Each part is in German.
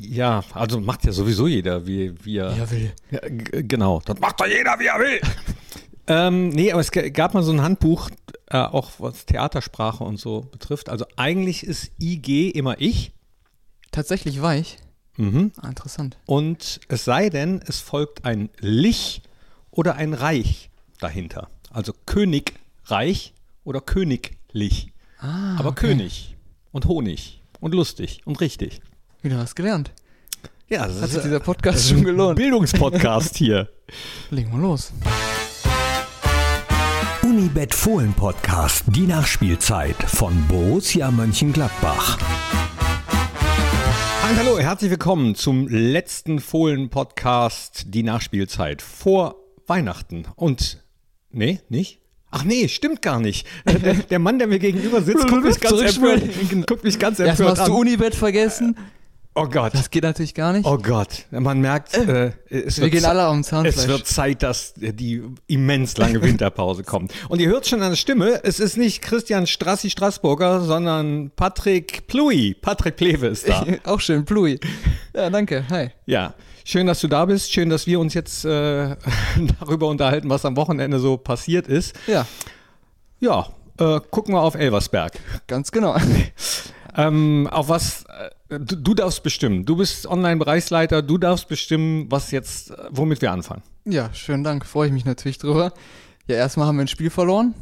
Ja, also macht ja sowieso jeder, wie, wie er. Er will. Ja, genau, das macht doch jeder, wie er will. ähm, nee, aber es gab mal so ein Handbuch, äh, auch was Theatersprache und so betrifft. Also eigentlich ist IG immer ich. Tatsächlich weich. Mhm. Ah, interessant. Und es sei denn, es folgt ein Lich oder ein Reich dahinter. Also Königreich oder Königlich. Ah, Aber okay. König und Honig und lustig und richtig. Wieder was gelernt. Ja, das Hat sich ist dieser Podcast schon gelohnt. Bildungspodcast hier. Legen wir los. Unibet Fohlen Podcast, die Nachspielzeit von Borussia Mönchengladbach. Hallo, herzlich willkommen zum letzten Fohlen-Podcast, die Nachspielzeit vor Weihnachten. Und, nee, nicht? Ach nee, stimmt gar nicht. Äh, Der, der Mann, der mir gegenüber sitzt, guckt mich ganz empört, guckt mich ganz empört hast du. Unibet vergessen. Oh Gott, Das geht natürlich gar nicht. oh Gott. Man merkt, äh, es, Wir wird, gehen alle es Zahnfleisch. wird Zeit, dass die immens lange Winterpause kommt. Und ihr hört schon an der Stimme, es ist nicht Christian Strassi Straßburger, sondern Patrick Plui. Patrick Plewe ist da. Auch schön, Plui. Ja, danke. Hi. Ja, schön, dass du da bist. Schön, dass wir uns jetzt äh, darüber unterhalten, was am Wochenende so passiert ist. Ja, Ja, äh, gucken wir auf Elversberg. ganz genau. Ähm, auf was, äh, du, du darfst bestimmen. Du bist Online-Bereichsleiter, du darfst bestimmen, was jetzt, womit wir anfangen. Ja, schönen Dank. Freue ich mich natürlich drüber. Ja, erstmal haben wir ein Spiel verloren,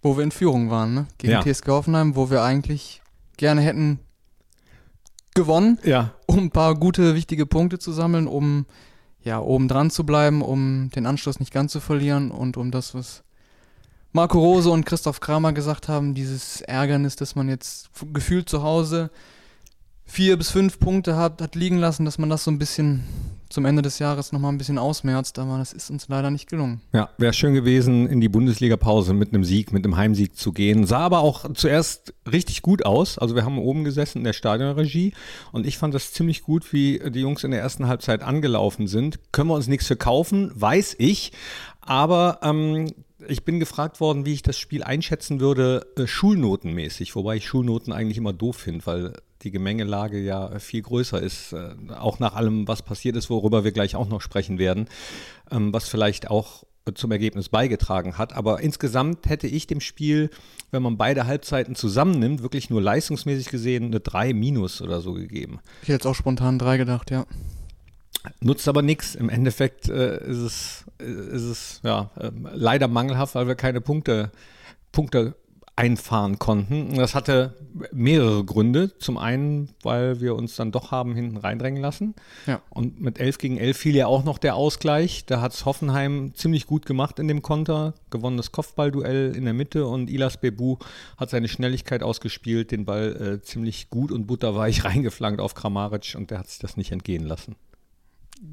wo wir in Führung waren, ne? Gegen Ja. TSG Hoffenheim, wo wir eigentlich gerne hätten gewonnen, Ja, um ein paar gute, wichtige Punkte zu sammeln, um ja, oben dran zu bleiben, um den Anschluss nicht ganz zu verlieren und um das, was Marco Rose und Christoph Kramer gesagt haben, dieses Ärgernis, dass man jetzt gefühlt zu Hause vier bis fünf Punkte hat, hat liegen lassen, dass man das so ein bisschen zum Ende des Jahres nochmal ein bisschen ausmerzt, aber das ist uns leider nicht gelungen. ja, wäre schön gewesen, in die Bundesliga-Pause mit einem Sieg, mit einem Heimsieg zu gehen. Sah aber auch zuerst richtig gut aus. Also wir haben oben gesessen in der Stadionregie und ich fand das ziemlich gut, wie die Jungs in der ersten Halbzeit angelaufen sind. Können wir uns nichts für kaufen, weiß ich. Aber ähm, ich bin gefragt worden, wie ich das Spiel einschätzen würde, äh, schulnotenmäßig, wobei ich Schulnoten eigentlich immer doof finde, weil die Gemengelage ja viel größer ist, äh, auch nach allem, was passiert ist, worüber wir gleich auch noch sprechen werden, ähm, was vielleicht auch äh, zum Ergebnis beigetragen hat. Aber insgesamt hätte ich dem Spiel, wenn man beide Halbzeiten zusammennimmt, wirklich nur leistungsmäßig gesehen eine 3 minus oder so gegeben. Ich hätte jetzt auch spontan drei gedacht, ja. Nutzt aber nichts. Im Endeffekt äh, ist es, äh, ist es ja, ähm, leider mangelhaft, weil wir keine Punkte, Punkte einfahren konnten. Das hatte mehrere Gründe. Zum einen, weil wir uns dann doch haben hinten reindrängen lassen. Ja. Und mit 11 gegen 11 fiel ja auch noch der Ausgleich. Da hat es Hoffenheim ziemlich gut gemacht in dem Konter. Gewonnenes Kopfballduell in der Mitte und Ilas Bebu hat seine Schnelligkeit ausgespielt, den Ball äh, ziemlich gut und butterweich reingeflankt auf Kramaric und der hat sich das nicht entgehen lassen.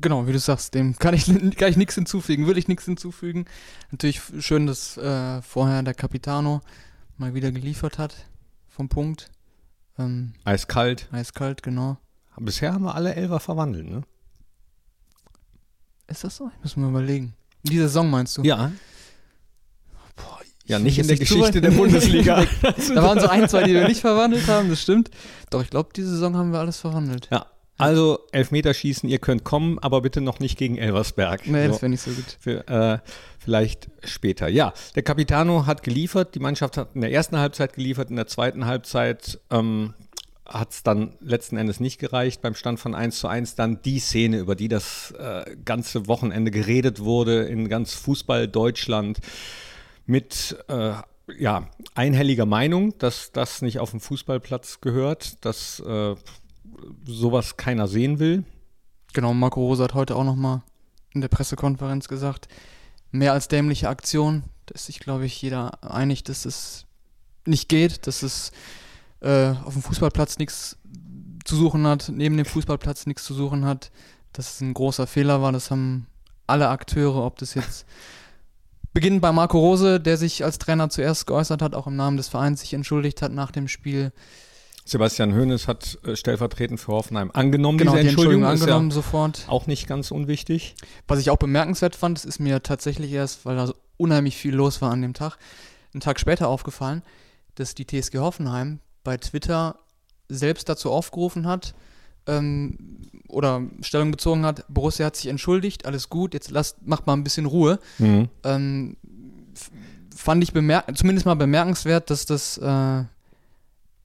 Genau, wie du sagst, dem kann ich, kann ich nichts hinzufügen, will ich nichts hinzufügen. Natürlich schön, dass äh, vorher der Capitano mal wieder geliefert hat vom Punkt. Ähm, Eiskalt. eiskalt, genau. Bisher haben wir alle Elfer verwandelt, ne? Ist das so? Ich muss mal überlegen. In dieser Saison meinst du? Ja. Boah, Ja, ich nicht in der Geschichte der Bundesliga. da waren so ein, zwei, die wir nicht verwandelt haben, das stimmt. Doch, ich glaube, diese Saison haben wir alles verwandelt. ja. Also Elfmeterschießen, ihr könnt kommen, aber bitte noch nicht gegen Elversberg. Nee, So. das wäre nicht so gut. Für, äh, vielleicht später. Ja, der Capitano hat geliefert, die Mannschaft hat in der ersten Halbzeit geliefert, in der zweiten Halbzeit ähm, hat es dann letzten Endes nicht gereicht. Beim Stand von 1 zu 1 dann die Szene, über die das äh, ganze Wochenende geredet wurde in ganz Fußball Deutschland mit äh, ja, einhelliger Meinung, dass das nicht auf dem Fußballplatz gehört, dass äh, sowas keiner sehen will. Genau, Marco Rose hat heute auch nochmal in der Pressekonferenz gesagt, mehr als dämliche Aktion, dass sich, glaube ich, jeder einig, dass es nicht geht, dass es äh, auf dem Fußballplatz nichts zu suchen hat, neben dem Fußballplatz nichts zu suchen hat, dass es ein großer Fehler war, das haben alle Akteure, ob das jetzt beginnend bei Marco Rose, der sich als Trainer zuerst geäußert hat, auch im Namen des Vereins sich entschuldigt hat nach dem Spiel, Sebastian Hoeneß hat äh, stellvertretend für Hoffenheim angenommen, genau, diese die Entschuldigung, Entschuldigung ist angenommen ja sofort. auch nicht ganz unwichtig. Was ich auch bemerkenswert fand, das ist mir tatsächlich erst, weil da so unheimlich viel los war an dem Tag, einen Tag später aufgefallen, dass die TSG Hoffenheim bei Twitter selbst dazu aufgerufen hat, ähm, oder Stellung bezogen hat, Borussia hat sich entschuldigt, alles gut, jetzt lasst, macht mal ein bisschen Ruhe. Mhm. Ähm, fand ich bemerk zumindest mal bemerkenswert, dass das, äh,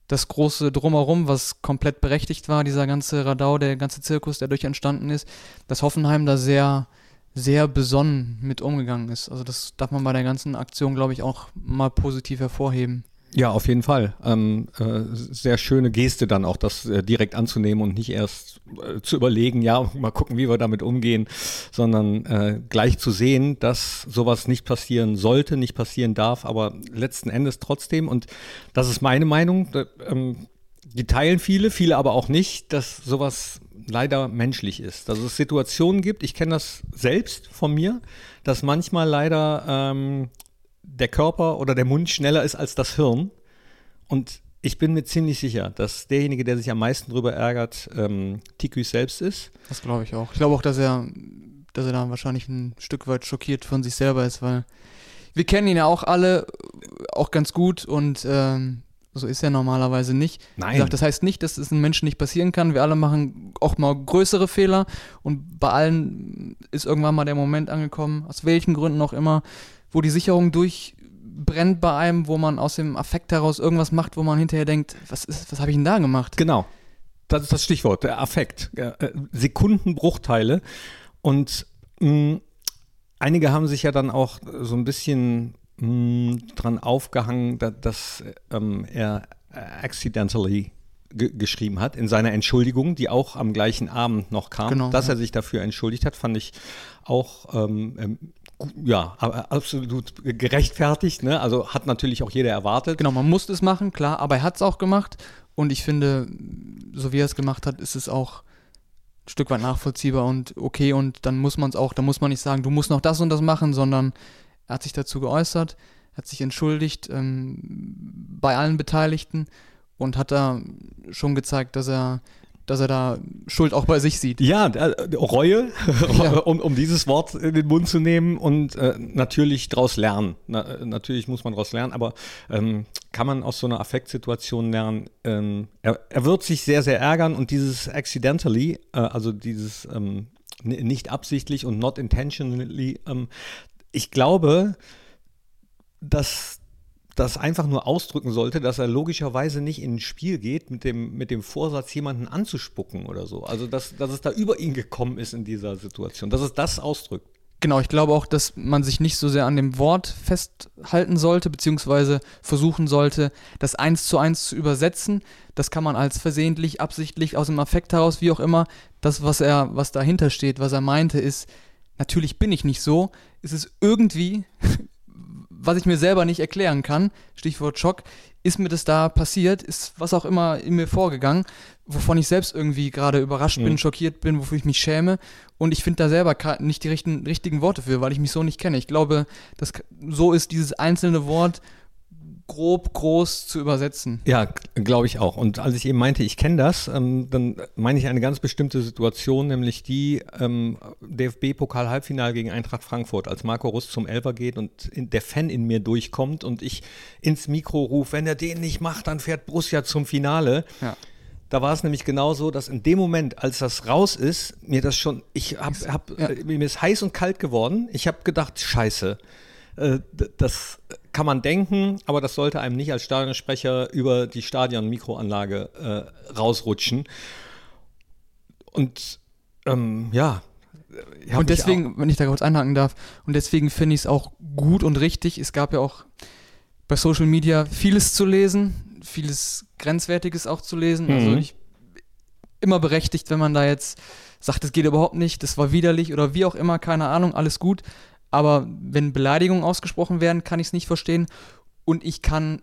das große Drumherum, was komplett berechtigt war, dieser ganze Radau, der ganze Zirkus, der durch entstanden ist, dass Hoffenheim da sehr, sehr besonnen mit umgegangen ist. Also das darf man bei der ganzen Aktion, glaube ich, auch mal positiv hervorheben. Ja, auf jeden Fall. Ähm, äh, sehr schöne Geste dann auch, das äh, direkt anzunehmen und nicht erst äh, zu überlegen, ja, mal gucken, wie wir damit umgehen, sondern äh, gleich zu sehen, dass sowas nicht passieren sollte, nicht passieren darf, aber letzten Endes trotzdem. Und das ist meine Meinung. Ähm, die teilen viele, viele aber auch nicht, dass sowas leider menschlich ist. Dass es Situationen gibt, ich kenne das selbst von mir, dass manchmal leider ähm, der Körper oder der Mund schneller ist als das Hirn. Und ich bin mir ziemlich sicher, dass derjenige, der sich am meisten darüber ärgert, ähm, Tikus selbst ist. Das glaube ich auch. Ich glaube auch, dass er, dass er da wahrscheinlich ein Stück weit schockiert von sich selber ist, weil wir kennen ihn ja auch alle äh, auch ganz gut und ähm, so ist er normalerweise nicht. Nein. gesagt, das heißt nicht, dass es einem Menschen nicht passieren kann. Wir alle machen auch mal größere Fehler und bei allen ist irgendwann mal der Moment angekommen, aus welchen Gründen auch immer, wo die Sicherung durchbrennt bei einem, wo man aus dem Affekt heraus irgendwas macht, wo man hinterher denkt, was ist, was habe ich denn da gemacht? Genau. Das ist das Stichwort, der Affekt. Ja, äh, Sekundenbruchteile. Und mh, einige haben sich ja dann auch so ein bisschen mh, dran aufgehangen, da, dass ähm, er accidentally ge geschrieben hat in seiner Entschuldigung, die auch am gleichen Abend noch kam. Genau, dass ja. er sich dafür entschuldigt hat, fand ich auch ähm, ähm, ja, absolut gerechtfertigt. Ne? Also hat natürlich auch jeder erwartet. Genau, man musste es machen, klar, aber er hat es auch gemacht und ich finde, so wie er es gemacht hat, ist es auch ein Stück weit nachvollziehbar und okay und dann muss man es auch, da muss man nicht sagen, du musst noch das und das machen, sondern er hat sich dazu geäußert, hat sich entschuldigt ähm, bei allen Beteiligten und hat da schon gezeigt, dass er, dass er da Schuld auch bei sich sieht. Ja, äh, Reue, Ja. um, um dieses Wort in den Mund zu nehmen und äh, natürlich daraus lernen. Na, äh, natürlich muss man daraus lernen, aber ähm, kann man aus so einer Affektsituation lernen? Ähm, er, er wird sich sehr, sehr ärgern und dieses accidentally, äh, also dieses ähm, nicht absichtlich und not intentionally, ähm, ich glaube, dass das einfach nur ausdrücken sollte, dass er logischerweise nicht in ein Spiel geht mit dem, mit dem Vorsatz, jemanden anzuspucken oder so. Also, dass, dass es da über ihn gekommen ist in dieser Situation, dass es das ausdrückt. Genau, ich glaube auch, dass man sich nicht so sehr an dem Wort festhalten sollte, beziehungsweise versuchen sollte, das eins zu eins zu übersetzen. Das kann man als versehentlich, absichtlich, aus dem Affekt heraus, wie auch immer. Das, was er, was dahinter steht, was er meinte, ist, natürlich bin ich nicht so. Es ist irgendwie, was ich mir selber nicht erklären kann, Stichwort Schock, ist mir das da passiert, ist was auch immer in mir vorgegangen, wovon ich selbst irgendwie gerade überrascht bin, Mhm. schockiert bin, wofür ich mich schäme. Und ich finde da selber nicht die richten, richtigen Worte für, weil ich mich so nicht kenne. Ich glaube, das, so ist dieses einzelne Wort grob, groß zu übersetzen. Ja, glaube ich auch. Und als ich eben meinte, ich kenne das, ähm, dann meine ich eine ganz bestimmte Situation, nämlich die ähm, DFB-Pokal-Halbfinale gegen Eintracht Frankfurt, als Marco Rust zum Elfer geht und in, der Fan in mir durchkommt und ich ins Mikro rufe, wenn er den nicht macht, dann fährt Borussia zum Finale. Ja. Da war es nämlich genauso, dass in dem Moment, als das raus ist, mir das schon, ich hab, hab, Ja. äh, mir ist heiß und kalt geworden. Ich habe gedacht, scheiße, äh, das kann man denken, aber das sollte einem nicht als Stadionsprecher über die Stadion-Mikroanlage äh, rausrutschen. Und ähm, ja. ich hab Und deswegen, wenn ich da kurz einhaken darf, und deswegen finde ich es auch gut und richtig. Es gab ja auch bei Social Media vieles zu lesen, vieles Grenzwertiges auch zu lesen. Also Mhm. ich immer berechtigt, wenn man da jetzt sagt, das geht überhaupt nicht, das war widerlich oder wie auch immer, keine Ahnung, alles gut. Aber wenn Beleidigungen ausgesprochen werden, kann ich es nicht verstehen. Und ich kann,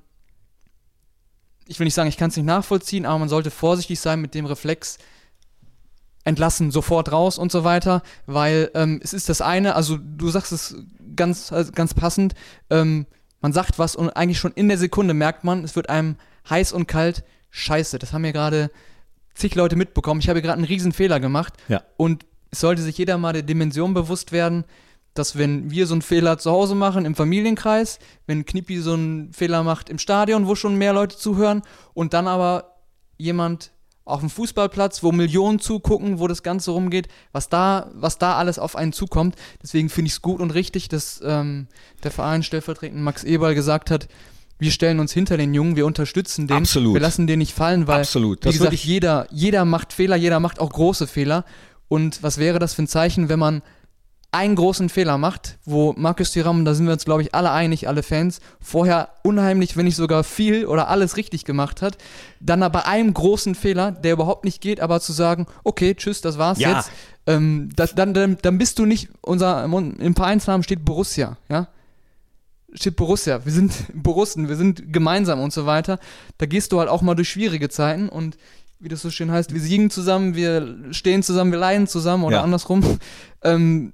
ich will nicht sagen, ich kann es nicht nachvollziehen, aber man sollte vorsichtig sein mit dem Reflex, entlassen, sofort raus und so weiter, weil ähm, es ist das eine, also du sagst es ganz, also ganz passend, ähm, man sagt was und eigentlich schon in der Sekunde merkt man, es wird einem heiß und kalt, scheiße, das haben ja gerade zig Leute mitbekommen, ich habe hier gerade einen riesen Fehler gemacht Ja. und es sollte sich jeder mal der Dimension bewusst werden, dass wenn wir so einen Fehler zu Hause machen im Familienkreis, wenn Knippi so einen Fehler macht im Stadion, wo schon mehr Leute zuhören und dann aber jemand auf dem Fußballplatz, wo Millionen zugucken, wo das Ganze rumgeht, was da, was da alles auf einen zukommt. Deswegen finde ich es gut und richtig, dass ähm, der Verein stellvertretend Max Eberl gesagt hat, wir stellen uns hinter den Jungen, wir unterstützen den, Absolut. wir lassen den nicht fallen, weil Absolut. wie Das gesagt, würde ich- jeder, jeder macht Fehler, jeder macht auch große Fehler. Und was wäre das für ein Zeichen, wenn man einen großen Fehler macht, wo Markus Thuram, da sind wir uns, glaube ich, alle einig, alle Fans, vorher unheimlich, wenn nicht sogar viel oder alles richtig gemacht hat, dann aber einem großen Fehler, der überhaupt nicht geht, aber zu sagen, okay, tschüss, das war's Ja. jetzt, ähm, das, dann, dann, dann bist du nicht, unser, im Vereinsnamen steht Borussia, ja, steht Borussia, wir sind Borussen, wir sind gemeinsam und so weiter. Da gehst du halt auch mal durch schwierige Zeiten und wie das so schön heißt, wir siegen zusammen, wir stehen zusammen, wir leiden zusammen oder Ja. andersrum. Ähm,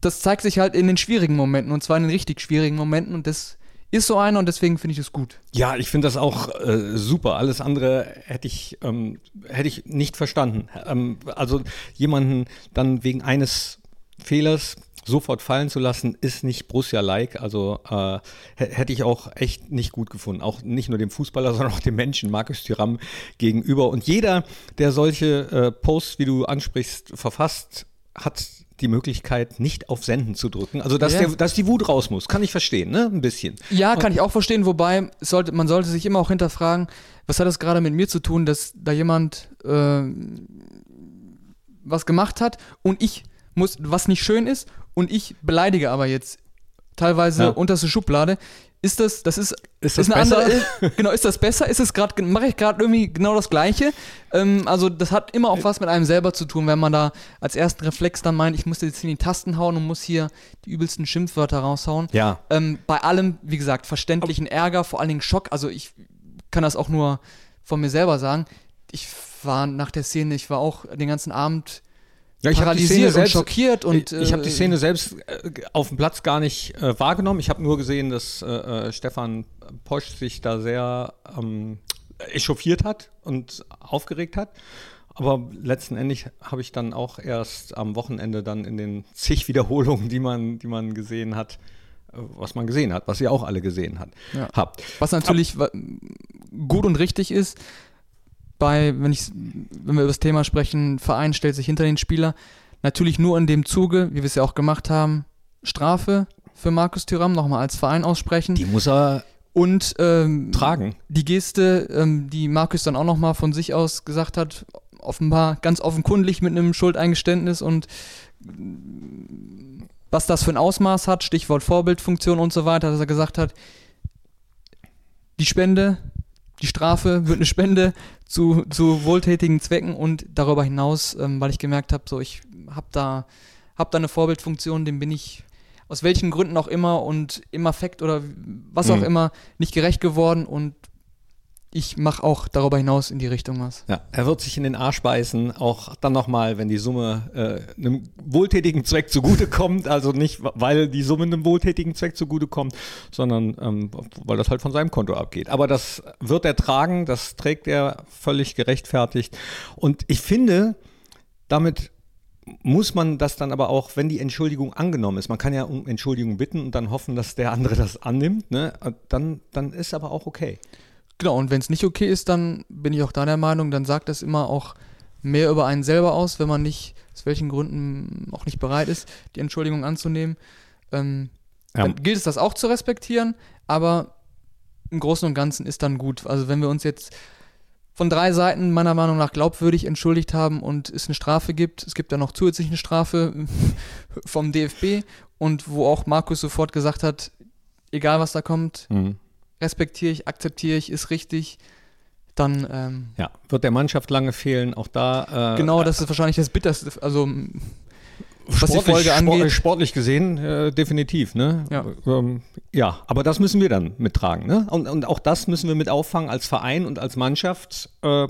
das zeigt sich halt in den schwierigen Momenten und zwar in den richtig schwierigen Momenten und das ist so einer und deswegen finde ich es gut. Ja, ich finde das auch äh, super. Alles andere hätte ich, ähm, hätte ich nicht verstanden. Ähm, also jemanden dann wegen eines Fehlers sofort fallen zu lassen, ist nicht Borussia-like. Also äh, hätte ich auch echt nicht gut gefunden. Auch nicht nur dem Fußballer, sondern auch dem Menschen, Markus Thuram, gegenüber. Und jeder, der solche äh, Posts, wie du ansprichst, verfasst, hat die Möglichkeit, nicht auf Senden zu drücken. Also, dass, Ja. der, dass die Wut raus muss, kann ich verstehen, ne? Ein bisschen. Ja, kann ich auch verstehen, wobei sollte, man sollte sich immer auch hinterfragen, was hat das gerade mit mir zu tun, dass da jemand äh, was gemacht hat und ich muss, was nicht schön ist und ich beleidige aber jetzt teilweise Ja. unterste Schublade. Ist das, das ist, Ist das eine besser? andere, genau, ist das besser? Ist es gerade, mache ich gerade irgendwie genau das Gleiche? Ähm, also das hat immer auch was mit einem selber zu tun, wenn man da als ersten Reflex dann meint, ich muss jetzt in die Tasten hauen und muss hier die übelsten Schimpfwörter raushauen. Ja. Ähm, bei allem, wie gesagt, verständlichen Ärger, vor allen Dingen Schock. Also ich kann das auch nur von mir selber sagen. Ich war nach der Szene, ich war auch den ganzen Abend Ja, ich habe die Szene paralysiert und selbst, schockiert und ich habe die äh, Szene selbst äh, auf dem Platz gar nicht äh, wahrgenommen. Ich habe nur gesehen, dass äh, äh, Stefan Posch sich da sehr ähm, echauffiert hat und aufgeregt hat. Aber letzten Endes habe ich dann auch erst am Wochenende dann in den zig Wiederholungen, die man, die man gesehen hat, was man gesehen hat, was ihr auch alle gesehen hat, Ja. habt. Was natürlich wa- gut und richtig ist, bei, wenn, ich, wenn wir über das Thema sprechen, Verein stellt sich hinter den Spieler, natürlich nur in dem Zuge, wie wir es ja auch gemacht haben, Strafe für Markus Thüram nochmal als Verein aussprechen. Die muss er und ähm, tragen. die Geste, ähm, die Markus dann auch nochmal von sich aus gesagt hat, offenbar ganz offenkundig mit einem Schuldeingeständnis und was das für ein Ausmaß hat, Stichwort Vorbildfunktion und so weiter, dass er gesagt hat, die Spende, die Strafe wird eine Spende zu, zu wohltätigen Zwecken und darüber hinaus, ähm, weil ich gemerkt habe, so ich habe da, hab da eine Vorbildfunktion, dem bin ich aus welchen Gründen auch immer und im Affekt oder was auch Mhm. immer nicht gerecht geworden und ich mache auch darüber hinaus in die Richtung was. Ja, er wird sich in den Arsch beißen, auch dann nochmal, wenn die Summe äh, einem wohltätigen Zweck zugutekommt. Also nicht, weil die Summe einem wohltätigen Zweck zugutekommt, sondern ähm, weil das halt von seinem Konto abgeht. Aber das wird er tragen, das trägt er völlig gerechtfertigt. Und ich finde, damit muss man das dann aber auch, wenn die Entschuldigung angenommen ist, man kann ja um Entschuldigung bitten und dann hoffen, dass der andere das annimmt, ne? dann, dann ist aber auch okay. Genau, und wenn es nicht okay ist, dann bin ich auch da der Meinung, dann sagt das immer auch mehr über einen selber aus, wenn man nicht, aus welchen Gründen auch nicht bereit ist, die Entschuldigung anzunehmen. Ähm, Ja. Dann gilt es das auch zu respektieren, aber im Großen und Ganzen ist dann gut. Also wenn wir uns jetzt von drei Seiten meiner Meinung nach glaubwürdig entschuldigt haben und es eine Strafe gibt, es gibt dann noch zusätzlich eine Strafe vom DFB und wo auch Markus sofort gesagt hat, egal was da kommt, Mhm. Respektiere ich, akzeptiere ich, ist richtig, dann ähm, Ja, wird der Mannschaft lange fehlen, auch da. Äh, genau, das ist wahrscheinlich das Bitterste, also was die sportlich, Folge angeht. Sportlich, sportlich gesehen, äh, definitiv, ne? Ja. Ähm, ja, aber das müssen wir dann mittragen, ne? Und, und auch das müssen wir mit auffangen als Verein und als Mannschaft. Äh,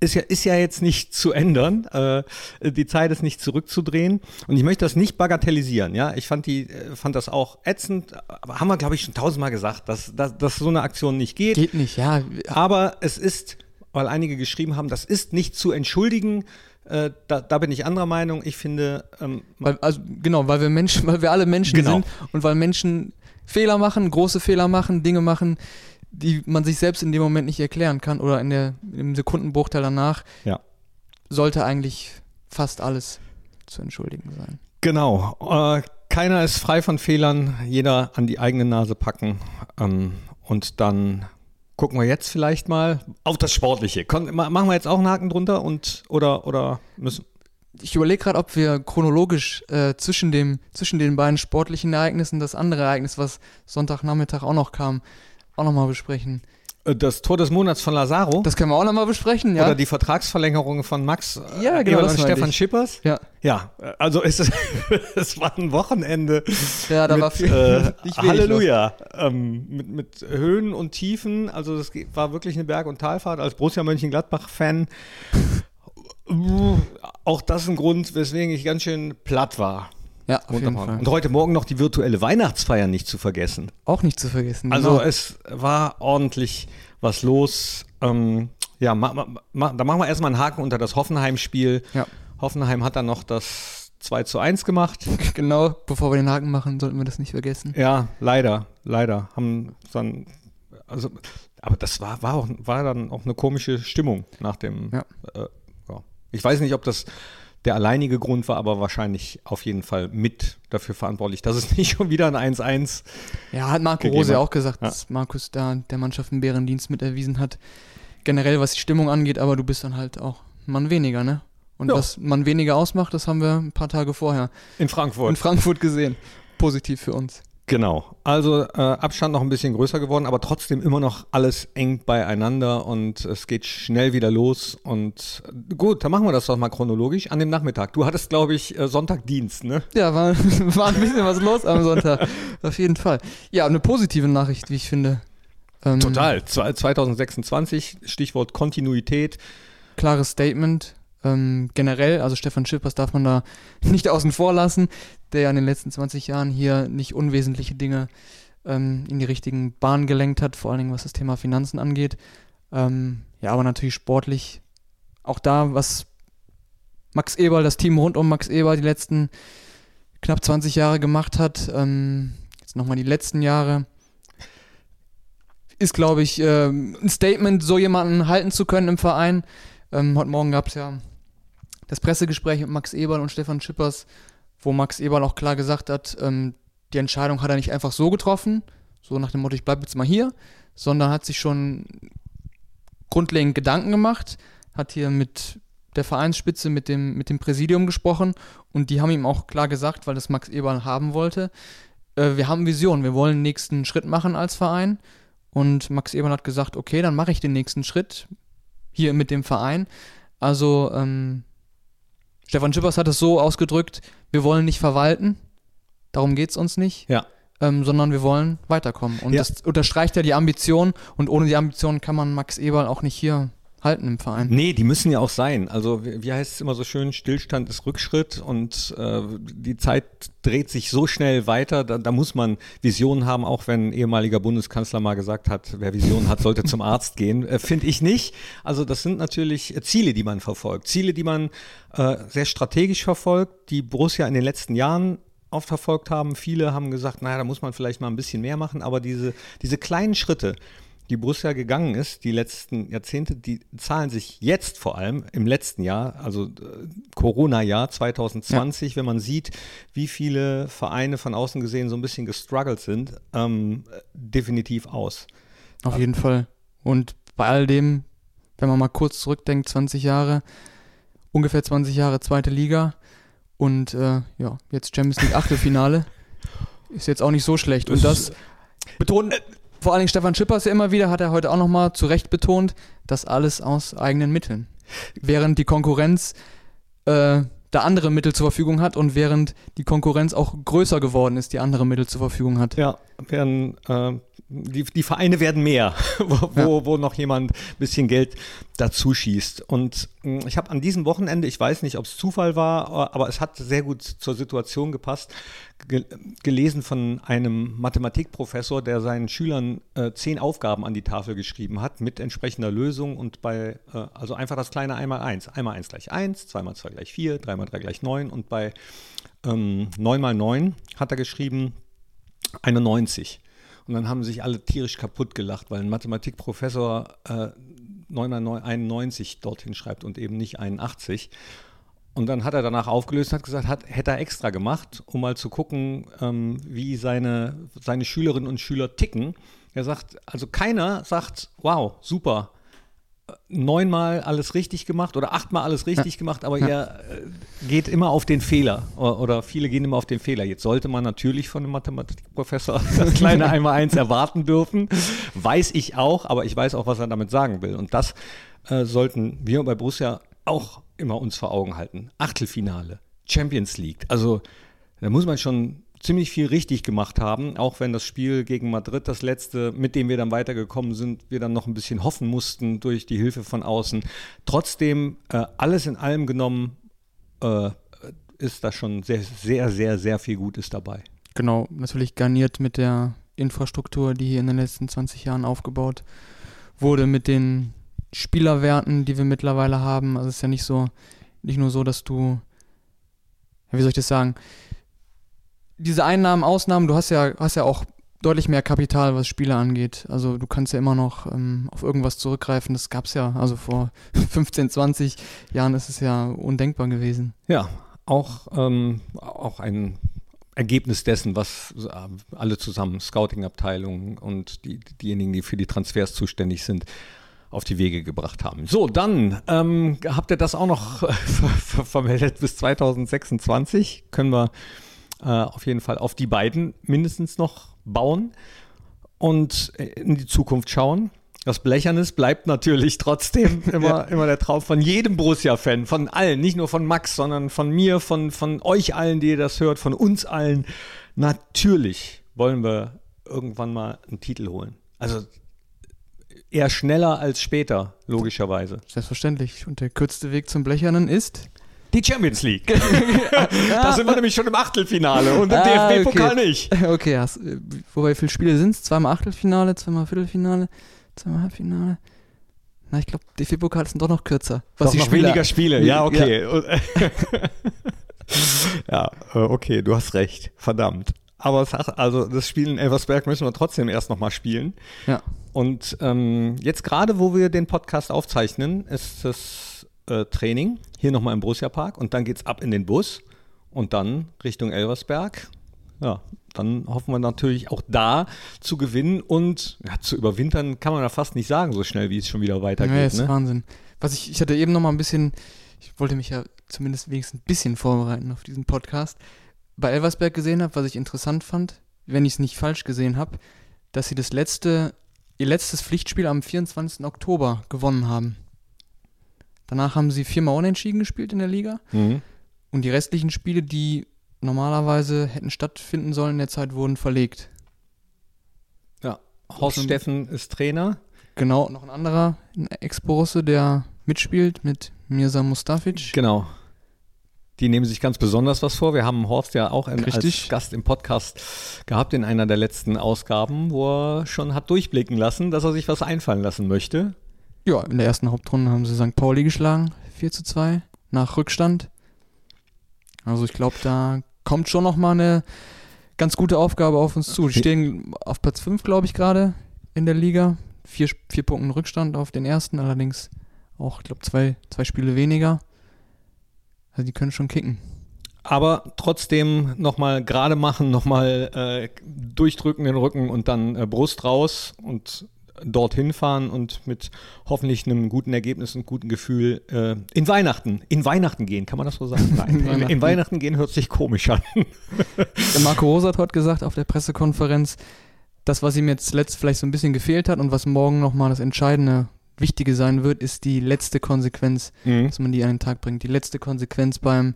ist ja, ist ja jetzt nicht zu ändern. Äh, die Zeit ist nicht zurückzudrehen. Und ich möchte das nicht bagatellisieren. Ja, ich fand die, äh, fand das auch ätzend. Aber haben wir, glaube ich, schon tausendmal gesagt, dass, dass, dass so eine Aktion nicht geht. Geht nicht, ja. Aber es ist, weil einige geschrieben haben, das ist nicht zu entschuldigen. Äh, da, da bin ich anderer Meinung. Ich finde, ähm, Weil, also, genau, weil wir Menschen, weil wir alle Menschen Genau. sind und weil Menschen Fehler machen, große Fehler machen, Dinge machen, die man sich selbst in dem Moment nicht erklären kann oder in der, im Sekundenbruchteil danach, Ja. sollte eigentlich fast alles zu entschuldigen sein. Genau. Äh, keiner ist frei von Fehlern, jeder an die eigene Nase packen. Ähm, und dann gucken wir jetzt vielleicht mal auf das Sportliche. Kon ma- machen wir jetzt auch einen Haken drunter und oder oder müssen. Ich überlege gerade, ob wir chronologisch äh, zwischen, dem, zwischen den beiden sportlichen Ereignissen das andere Ereignis, was Sonntagnachmittag auch noch kam, auch nochmal besprechen. Äh, Das Tor des Monats von Lazaro Das können wir auch nochmal besprechen, ja? oder die Vertragsverlängerung von Max äh, Ja, genau, und Stefan ich. Schippers. ja, Ja, äh, also es, es war ein Wochenende ja, da mit, war viel. äh, Halleluja. Ähm, mit, mit Höhen und Tiefen. Also es war wirklich eine Berg- und Talfahrt. Als Borussia Mönchengladbach-Fan auch das ein Grund, weswegen ich ganz schön platt war. Ja, auf jeden. Fall. Und heute Morgen noch die virtuelle Weihnachtsfeier nicht zu vergessen. Auch nicht zu vergessen. Also genau. es war ordentlich was los. Ähm, ja, ma, ma, da machen wir erstmal einen Haken unter das Hoffenheim-Spiel. Ja. Hoffenheim hat dann noch das 2 zu 1 gemacht. genau, bevor wir den Haken machen, sollten wir das nicht vergessen. Ja, leider, leider. Haben dann, also, aber das war, war, auch, war dann auch eine komische Stimmung nach dem. Ja. Äh, ja. Ich weiß nicht, ob das der alleinige Grund war, aber wahrscheinlich auf jeden Fall mit dafür verantwortlich, dass es nicht schon wieder ein 1-1. Ja, hat Marco Rose hat. auch gesagt, Ja. dass Markus da der Mannschaft einen Bärendienst mit erwiesen hat. Generell, was die Stimmung angeht, aber du bist dann halt auch ein Mann weniger, ne? Und Ja. was man weniger ausmacht, das haben wir ein paar Tage vorher In Frankfurt. in Frankfurt gesehen. Positiv für uns. Genau. Also äh, Abstand noch ein bisschen größer geworden, aber trotzdem immer noch alles eng beieinander und es geht schnell wieder los. Und äh, gut, dann machen wir das doch mal chronologisch an dem Nachmittag. Du hattest, glaube ich, äh, Sonntag Dienst, ne? Ja, war, war ein bisschen was los am Sonntag. Auf jeden Fall. Ja, eine positive Nachricht, wie ich finde. Ähm, Total. Zwei- 2026, Stichwort Kontinuität. klares Statement. Ähm, generell, also Stefan Schippers darf man da nicht außen vor lassen, der ja in den letzten 20 Jahren hier nicht unwesentliche Dinge ähm, in die richtigen Bahnen gelenkt hat, vor allen Dingen was das Thema Finanzen angeht. Ähm, ja, aber natürlich sportlich auch da, was Max Eberl, das Team rund um Max Eberl die letzten knapp 20 Jahre gemacht hat, ähm, jetzt nochmal die letzten Jahre, ist, glaube ich, ähm, ein Statement, so jemanden halten zu können im Verein. Ähm, heute Morgen gab es ja das Pressegespräch mit Max Eberl und Stefan Schippers, wo Max Eberl auch klar gesagt hat, ähm, die Entscheidung hat er nicht einfach so getroffen, so nach dem Motto, ich bleibe jetzt mal hier, sondern hat sich schon grundlegend Gedanken gemacht, hat hier mit der Vereinsspitze, mit dem, mit dem Präsidium gesprochen und die haben ihm auch klar gesagt, weil das Max Eberl haben wollte, äh, wir haben Vision, wir wollen den nächsten Schritt machen als Verein und Max Eberl hat gesagt, okay, dann mache ich den nächsten Schritt hier mit dem Verein. Also ähm, Stefan Schippers hat es so ausgedrückt, wir wollen nicht verwalten, darum geht es uns nicht, Ja. ähm, sondern wir wollen weiterkommen. Und Ja. das unterstreicht ja die Ambition und ohne die Ambition kann man Max Eberl auch nicht hier halten im Verein. Nee, die müssen ja auch sein. Also wie, heißt es immer so schön, Stillstand ist Rückschritt und äh, die Zeit dreht sich so schnell weiter, da, da muss man Visionen haben, auch wenn ein ehemaliger Bundeskanzler mal gesagt hat, wer Visionen hat, sollte zum Arzt gehen. Äh, Finde ich nicht. Also das sind natürlich äh, Ziele, die man verfolgt. Ziele, die man äh, sehr strategisch verfolgt, die Borussia in den letzten Jahren oft verfolgt haben. Viele haben gesagt, naja, da muss man vielleicht mal ein bisschen mehr machen, aber diese, diese kleinen Schritte, die Borussia gegangen ist, die letzten Jahrzehnte, die zahlen sich jetzt vor allem im letzten Jahr, also äh, Corona-Jahr 2020, wenn man sieht, wie viele Vereine von außen gesehen so ein bisschen gestruggelt sind, ähm, definitiv aus. Auf jeden Fall. Und bei all dem, wenn man mal kurz zurückdenkt, 20 Jahre, ungefähr 20 Jahre zweite Liga und äh, ja, jetzt Champions League Achtelfinale, ist jetzt auch nicht so schlecht. Und das betont vor allen Dingen Stefan Schippers ja immer wieder, hat er heute auch nochmal zu Recht betont, das alles aus eigenen Mitteln. Während die Konkurrenz äh, da andere Mittel zur Verfügung hat und während die Konkurrenz auch größer geworden ist, die andere Mittel zur Verfügung hat. Ja, werden, äh, die, die Vereine werden mehr, wo, wo, wo noch jemand ein bisschen Geld dazu schießt. Und mh, ich habe an diesem Wochenende, ich weiß nicht, ob es Zufall war, aber es hat sehr gut zur Situation gepasst, ge gelesen von einem Mathematikprofessor, der seinen Schülern äh, zehn Aufgaben an die Tafel geschrieben hat mit entsprechender Lösung und bei, äh, also einfach das kleine einmal eins. Einmal eins gleich eins, zweimal zwei gleich vier, dreimal drei gleich neun und bei ähm, neun mal neun hat er geschrieben 91. Und dann haben sich alle tierisch kaputt gelacht, weil ein Mathematikprofessor äh, 991 dorthin schreibt und eben nicht 81. Und dann hat er danach aufgelöst und hat gesagt, hat, hätte er extra gemacht, um mal zu gucken, ähm, wie seine, seine Schülerinnen und Schüler ticken. Er sagt, also keiner sagt, wow, super, neunmal alles richtig gemacht oder achtmal alles richtig ja. gemacht, aber ja. er äh, geht immer auf den Fehler oder, viele gehen immer auf den Fehler. Jetzt sollte man natürlich von einem Mathematikprofessor das kleine einmal eins erwarten dürfen, weiß ich auch, aber ich weiß auch, was er damit sagen will. Und das äh, sollten wir bei Borussia auch immer uns vor Augen halten. Achtelfinale, Champions League, also da muss man schon ziemlich viel richtig gemacht haben, auch wenn das Spiel gegen Madrid, das letzte, mit dem wir dann weitergekommen sind, wir dann noch ein bisschen hoffen mussten durch die Hilfe von außen. Trotzdem, äh, alles in allem genommen, äh, ist da schon sehr, sehr, sehr, sehr viel Gutes dabei. Genau, natürlich garniert mit der Infrastruktur, die hier in den letzten 20 Jahren aufgebaut wurde, mit den Spielerwerten, die wir mittlerweile haben. Also es ist ja nicht so, nicht nur so, dass du, wie soll ich das sagen, diese Einnahmen, Ausnahmen, du hast ja, hast ja auch deutlich mehr Kapital, was Spiele angeht. Also du kannst ja immer noch ähm, auf irgendwas zurückgreifen. Das gab es ja, also vor 15, 20 Jahren ist es ja undenkbar gewesen. Ja, auch, ähm, auch ein Ergebnis dessen, was äh, alle zusammen, Scouting-Abteilungen und die, diejenigen, die für die Transfers zuständig sind, auf die Wege gebracht haben. So, dann ähm, habt ihr das auch noch vermeldet bis 2026. Können wir äh, auf jeden Fall auf die beiden mindestens noch bauen und in die Zukunft schauen. Das Blechernes bleibt natürlich trotzdem immer, ja. immer der Traum von jedem Borussia-Fan, von allen, nicht nur von Max, sondern von mir, von, von euch allen, die ihr das hört, von uns allen. Natürlich wollen wir irgendwann mal einen Titel holen. Also eher schneller als später, logischerweise. Selbstverständlich. Und der kürzeste Weg zum Blechernen ist die Champions League. da sind wir nämlich schon im Achtelfinale und im ah, DFB-Pokal okay. nicht. Okay, hast, wobei wie viele Spiele sind es? Zweimal Achtelfinale, zweimal Viertelfinale, zweimal Halbfinale. Na, ich glaube, DFB-Pokal sind doch noch kürzer. Was doch noch Spiele, weniger Spiele, ja, okay. Ja. ja, äh, okay, du hast recht. Verdammt. Aber also das Spiel in Elversberg müssen wir trotzdem erst nochmal spielen. Ja. Und ähm, jetzt gerade, wo wir den Podcast aufzeichnen, ist das äh, Training, hier nochmal im Borussia Park und dann geht es ab in den Bus und dann Richtung Elversberg. Ja, dann hoffen wir natürlich auch da zu gewinnen und ja, zu überwintern kann man da fast nicht sagen, so schnell wie es schon wieder weitergeht. Ja, ist ne? Wahnsinn. Was ich, ich hatte eben noch mal ein bisschen, ich wollte mich ja zumindest wenigstens ein bisschen vorbereiten auf diesen Podcast. Bei Elversberg gesehen habe, was ich interessant fand, wenn ich es nicht falsch gesehen habe, dass sie das letzte, ihr letztes Pflichtspiel am 24. Oktober gewonnen haben. Danach haben sie viermal unentschieden gespielt in der Liga. Mhm. Und die restlichen Spiele, die normalerweise hätten stattfinden sollen in der Zeit, wurden verlegt. Ja, Horst Steffen ist Trainer. Genau, noch ein anderer Ex-Borusse, der mitspielt mit Mirza Mustafic. Genau. Die nehmen sich ganz besonders was vor. Wir haben Horst ja auch in, als Gast im Podcast gehabt in einer der letzten Ausgaben, wo er schon hat durchblicken lassen, dass er sich was einfallen lassen möchte. Ja, in der ersten Hauptrunde haben sie St. Pauli geschlagen, 4 zu 2, nach Rückstand. Also ich glaube, da kommt schon nochmal eine ganz gute Aufgabe auf uns zu. Die stehen auf Platz 5, glaube ich, gerade in der Liga. Vier, vier Punkten Rückstand auf den ersten, allerdings auch, ich glaube, zwei, zwei Spiele weniger. Also die können schon kicken. Aber trotzdem nochmal gerade machen, nochmal äh, durchdrücken den Rücken und dann äh, Brust raus und dorthin fahren und mit hoffentlich einem guten Ergebnis und guten Gefühl äh, in Weihnachten, in Weihnachten gehen, kann man das so sagen? Nein, in, Weihnachten. in Weihnachten gehen hört sich komisch an. Der Marco Rosa hat heute gesagt auf der Pressekonferenz, das, was ihm jetzt letzt vielleicht so ein bisschen gefehlt hat und was morgen nochmal das entscheidende, wichtige sein wird, ist die letzte Konsequenz, mhm. dass man die an den Tag bringt. Die letzte Konsequenz beim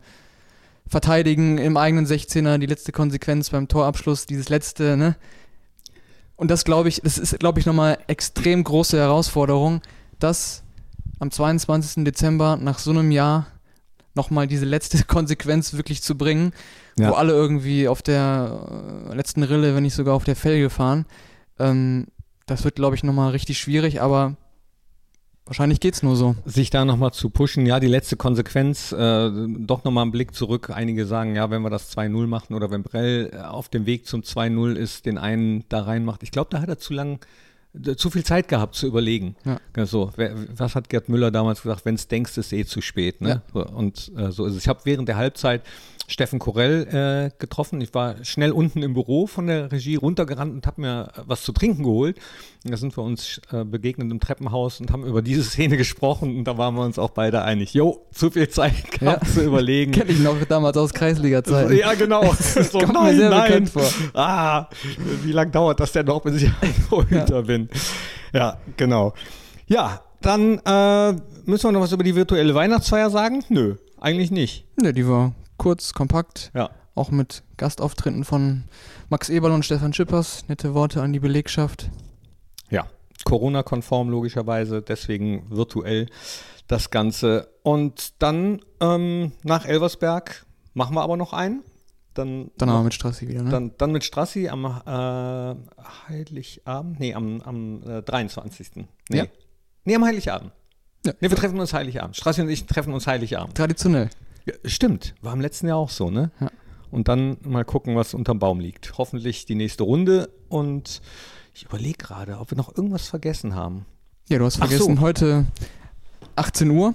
Verteidigen im eigenen 16er, die letzte Konsequenz beim Torabschluss, dieses letzte, ne? Und das glaube ich, das ist, glaube ich, nochmal extrem große Herausforderung, dass am 22. Dezember nach so einem Jahr nochmal diese letzte Konsequenz wirklich zu bringen, ja. wo alle irgendwie auf der äh, letzten Rille, wenn nicht sogar auf der Felge fahren. Ähm, das wird, glaube ich, nochmal richtig schwierig, aber wahrscheinlich geht's nur so. Sich da nochmal zu pushen, ja, die letzte Konsequenz, äh, doch nochmal einen Blick zurück. Einige sagen, ja, wenn wir das 2-0 machen oder wenn Brell äh, auf dem Weg zum 2-0 ist, den einen da reinmacht. Ich glaube, da hat er zu lang zu viel Zeit gehabt zu überlegen. Ja. So, was hat Gerd Müller damals gesagt? Wenn es denkst, ist eh zu spät. Ne? Ja. Und äh, so ist es. Ich habe während der Halbzeit Steffen Korell äh, getroffen. Ich war schnell unten im Büro von der Regie runtergerannt und habe mir was zu trinken geholt. Und da sind wir uns äh, begegnet im Treppenhaus und haben über diese Szene gesprochen und da waren wir uns auch beide einig. Jo, zu viel Zeit gehabt ja. zu überlegen. Kenne ich noch damals aus Kreisliga-Zeiten. Ja, genau. so, kommt nein, mir sehr nein. bekannt vor. Ah, wie lange dauert das denn noch, bis ich runter ja. bin? Ja, genau. Ja, dann äh, müssen wir noch was über die virtuelle Weihnachtsfeier sagen? Nö, eigentlich nicht. Nö, die war kurz, kompakt. Ja. Auch mit Gastauftritten von Max Eberl und Stefan Schippers. Nette Worte an die Belegschaft. Ja, Corona-konform logischerweise, deswegen virtuell das Ganze. Und dann ähm, nach Elversberg machen wir aber noch einen. Dann, dann aber mit Strassi wieder, ne? Dann, dann mit Strassi am äh, Heiligabend, nee, am, am äh, 23. Nee. Ja. nee, am Heiligabend. Ja. Nee, wir treffen uns Heiligabend. Strassi und ich treffen uns Heiligabend. Traditionell. Ja, stimmt, war im letzten Jahr auch so, ne? Ja. Und dann mal gucken, was unterm Baum liegt. Hoffentlich die nächste Runde und ich überlege gerade, ob wir noch irgendwas vergessen haben. Ja, du hast vergessen, so. heute 18 Uhr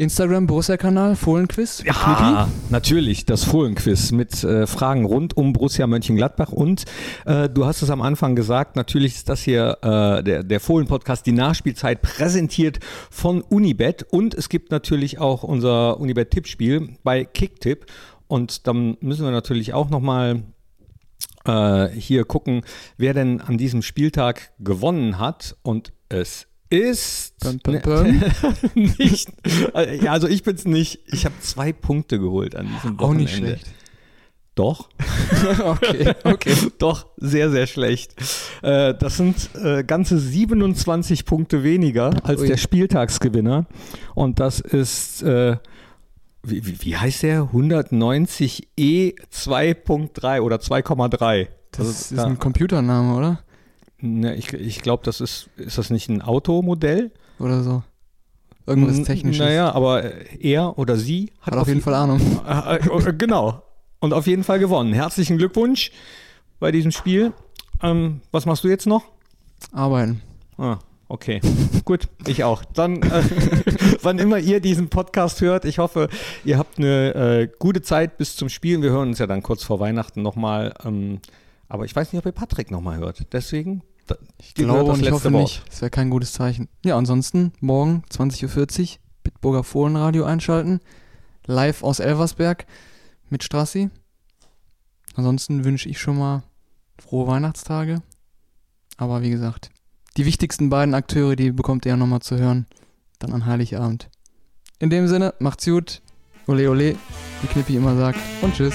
Instagram Borussia-Kanal, Fohlenquiz. Ja, Knippi. natürlich, das Fohlenquiz mit äh, Fragen rund um Borussia Mönchengladbach. Und äh, du hast es am Anfang gesagt, natürlich ist das hier äh, der, der Fohlen-Podcast, die Nachspielzeit, präsentiert von Unibet. Und es gibt natürlich auch unser Unibet-Tippspiel bei Kicktipp. Und dann müssen wir natürlich auch nochmal äh, hier gucken, wer denn an diesem Spieltag gewonnen hat. Und es ist bum, bum, bum. nicht. Äh, also ich bin es nicht. Ich habe zwei Punkte geholt an diesem Wochenende. Auch nicht schlecht. Doch. okay, okay. Doch, sehr, sehr schlecht. Äh, das sind äh, ganze 27 Punkte weniger als Ui. der Spieltagsgewinner. Und das ist, wie, wie, wie, heißt der? 190E 2.3 oder 2,3. Das also, ist da, ein Computername, oder? Ne, ich ich glaube, das ist, ist das nicht ein Automodell? Oder so. Irgendwas Technisches. Naja, aber er oder sie hat, hat auf, jeden Fall Ahnung. Äh, äh, genau. Und auf jeden Fall gewonnen. Herzlichen Glückwunsch bei diesem Spiel. Ähm, was machst du jetzt noch? Arbeiten. Ah, okay. Gut, ich auch. Dann, äh, wann immer ihr diesen Podcast hört, ich hoffe, ihr habt eine äh, gute Zeit bis zum Spielen. Wir hören uns ja dann kurz vor Weihnachten nochmal. Ähm, aber ich weiß nicht, ob ihr Patrick nochmal hört. Deswegen ich glaube und ich hoffe Wort. nicht. Das wäre kein gutes Zeichen. Ja, ansonsten morgen 20.40 Uhr Bitburger Fohlenradio einschalten. Live aus Elversberg mit Strassi. Ansonsten wünsche ich schon mal frohe Weihnachtstage. Aber wie gesagt, die wichtigsten beiden Akteure, die bekommt ihr ja nochmal zu hören. Dann an Heiligabend. In dem Sinne, macht's gut. Ole ole, wie Knippi immer sagt. Und tschüss.